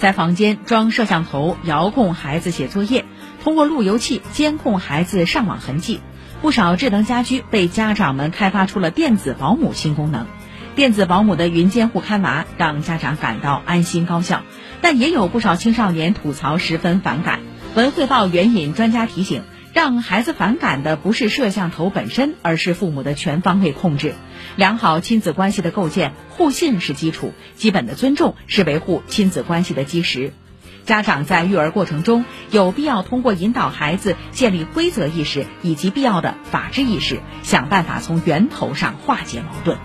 在房间装摄像头遥控孩子写作业，通过路由器监控孩子上网痕迹。不少智能家居被家长们开发出了电子保姆新功能。电子保姆的云监护看娃，让家长感到安心高效，但也有不少青少年吐槽十分反感。文汇报援引专家提醒，让孩子反感的不是摄像头本身，而是父母的全方位控制。良好亲子关系的构建，互信是基础，基本的尊重是维护亲子关系的基石。家长在育儿过程中，有必要通过引导孩子建立规则意识以及必要的法治意识，想办法从源头上化解矛盾。